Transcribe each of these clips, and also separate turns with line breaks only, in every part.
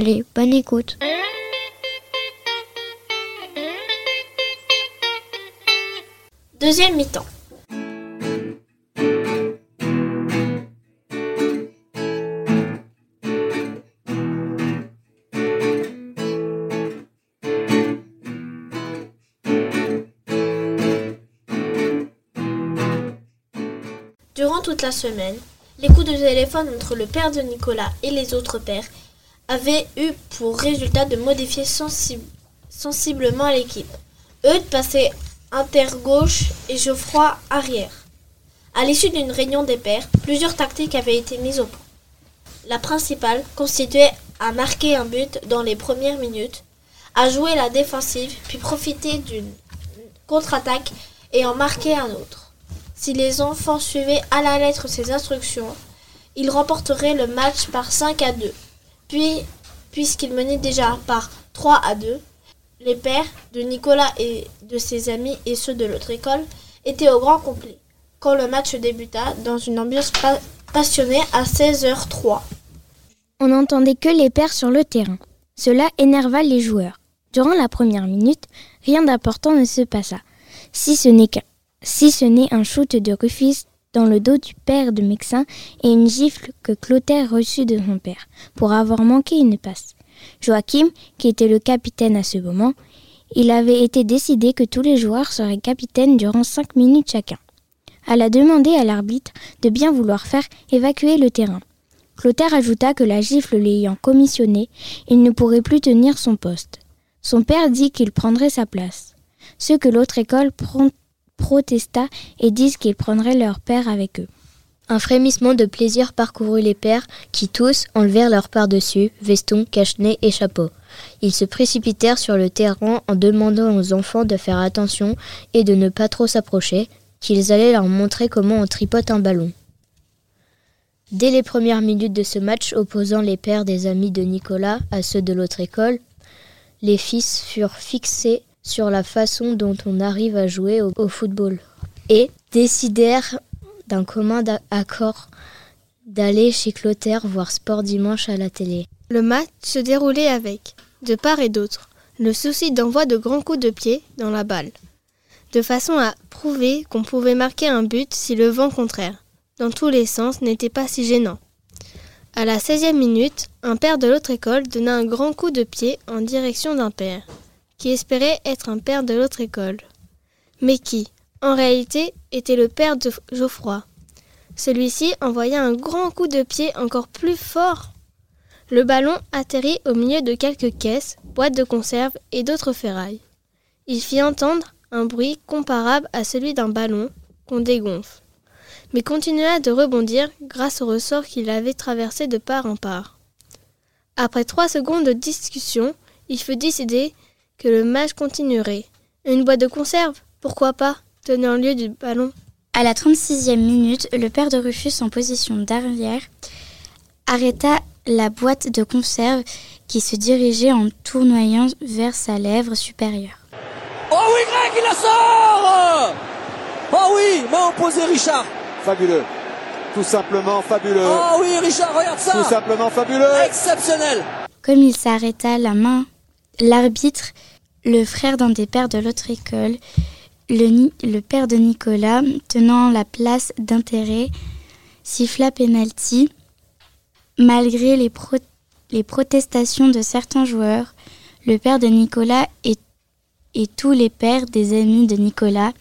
Allez, bonne écoute.
Deuxième mi-temps. Durant toute la semaine, les coups de téléphone entre le père de Nicolas et les autres pères avaient eu pour résultat de modifier sensiblement l'équipe. Eudes passait inter-gauche et Geoffroy arrière. À l'issue d'une réunion des pères, plusieurs tactiques avaient été mises au point. La principale constituait à marquer un but dans les premières minutes, à jouer la défensive, puis profiter d'une contre-attaque et en marquer un autre. Si les enfants suivaient à la lettre ces instructions, ils remporteraient le match par 5 à 2. Puis, puisqu'ils menaient déjà par 3 à 2, les pères de Nicolas et de ses amis et ceux de l'autre école étaient au grand complet, quand le match débuta dans une ambiance passionnée à 16h03.
On n'entendait que les pères sur le terrain. Cela énerva les joueurs. Durant la première minute, rien d'important ne se passa, si ce n'est si un shoot de Rufus dans le dos du père de Mexin et une gifle que Clotaire reçut de son père pour avoir manqué une passe. Joachim, qui était le capitaine à ce moment, il avait été décidé que tous les joueurs seraient capitaines durant cinq minutes chacun. Elle a demandé à l'arbitre de bien vouloir faire évacuer le terrain. Clotaire ajouta que la gifle l'ayant commissionné, il ne pourrait plus tenir son poste. Son père dit qu'il prendrait sa place. Ce que l'autre école protesta et disent qu'ils prendraient leur père avec eux.
Un frémissement de plaisir parcourut les pères, qui tous enlevèrent leur par-dessus, veston, cache-nez et chapeau. Ils se précipitèrent sur le terrain en demandant aux enfants de faire attention et de ne pas trop s'approcher, qu'ils allaient leur montrer comment on tripote un ballon. Dès les premières minutes de ce match opposant les pères des amis de Nicolas à ceux de l'autre école, les fils furent fixés sur la façon dont on arrive à jouer au, football et décidèrent d'un commun accord d'aller chez Clotaire voir Sport Dimanche à la télé.
Le match se déroulait avec, de part et d'autre, le souci d'envoi de grands coups de pied dans la balle, de façon à prouver qu'on pouvait marquer un but si le vent contraire, dans tous les sens, n'était pas si gênant. À la 16e minute, un père de l'autre école donna un grand coup de pied en direction d'un père qui espérait être un père de l'autre école, mais qui, en réalité, était le père de Geoffroy. Celui-ci envoya un grand coup de pied encore plus fort. Le ballon atterrit au milieu de quelques caisses, boîtes de conserve et d'autres ferrailles. Il fit entendre un bruit comparable à celui d'un ballon qu'on dégonfle, mais continua de rebondir grâce au ressort qu'il avait traversé de part en part. Après trois secondes de discussion, il fut décidé que le match continuerait. Une boîte de conserve Pourquoi pas tenant lieu du ballon.
À la 36e minute, le père de Rufus en position d'arrière arrêta la boîte de conserve qui se dirigeait en tournoyant vers sa lèvre supérieure.
Oh oui, Greg, il la sort Oh oui, main opposée, Richard
Fabuleux. Tout simplement fabuleux.
Oh oui, Richard, regarde ça
Tout simplement fabuleux.
Exceptionnel.
Comme il s'arrêta la main L'arbitre, le frère d'un des pères de l'autre école, le, père de Nicolas, tenant la place d'intérêt, siffla penalty. Malgré les, protestations de certains joueurs,
le père de Nicolas et, tous les pères des amis de Nicolas.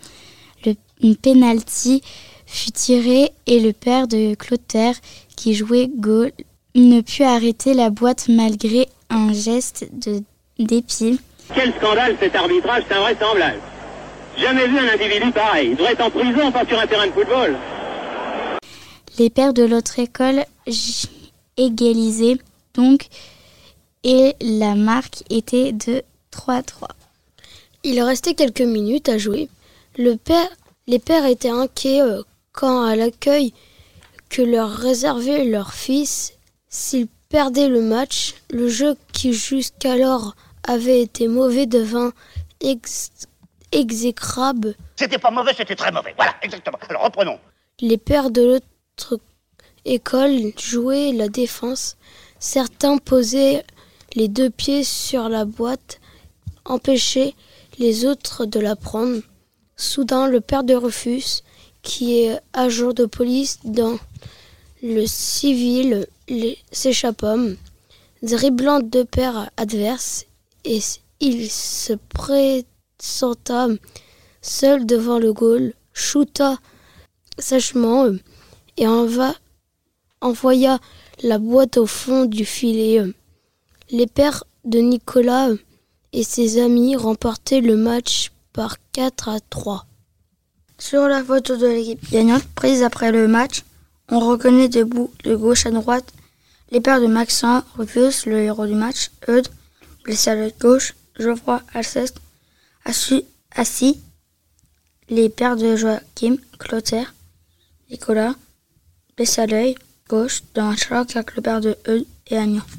Le une penalty fut tiré et le père de Clotaire, qui jouait goal, ne put arrêter la boîte malgré un geste de dépit.
Quel scandale cet arbitrage, c'est invraisemblable. Jamais vu un individu pareil. Il devrait être en prison, pas sur un terrain de football.
Les pères de l'autre école j- égalisaient donc et la marque était de 3-3.
Il restait quelques minutes à jouer. Le père, les pères étaient inquiets euh, quant à l'accueil que leur réservait leur fils s'ils perdaient le match. Le jeu qui jusqu'alors avait été mauvais devint ex- exécrable.
C'était pas mauvais, c'était très mauvais. Voilà, exactement. Alors reprenons.
Les pères de l'autre école jouaient la défense. Certains posaient les deux pieds sur la boîte, empêchaient les autres de la prendre. Soudain, le père de Rufus, qui est agent de police dans le civil, s'échappa, dribblant deux pères adverses, il se présenta seul devant le goal, shoota sèchement euh, et envoya la boîte au fond du filet. Les pères de Nicolas et ses amis remportaient le match par 4 à 3.
Sur la photo de l'équipe gagnante prise après le match, on reconnaît debout de gauche à droite les pères de Maxent, Rufus, le héros du match, Eudes, blessé à l'œil gauche, Geoffroy, Alceste, assis, les pères de Joachim, Clotaire, Nicolas, blessé à l'œil gauche dans un choc avec le père de Eudes et Agnan.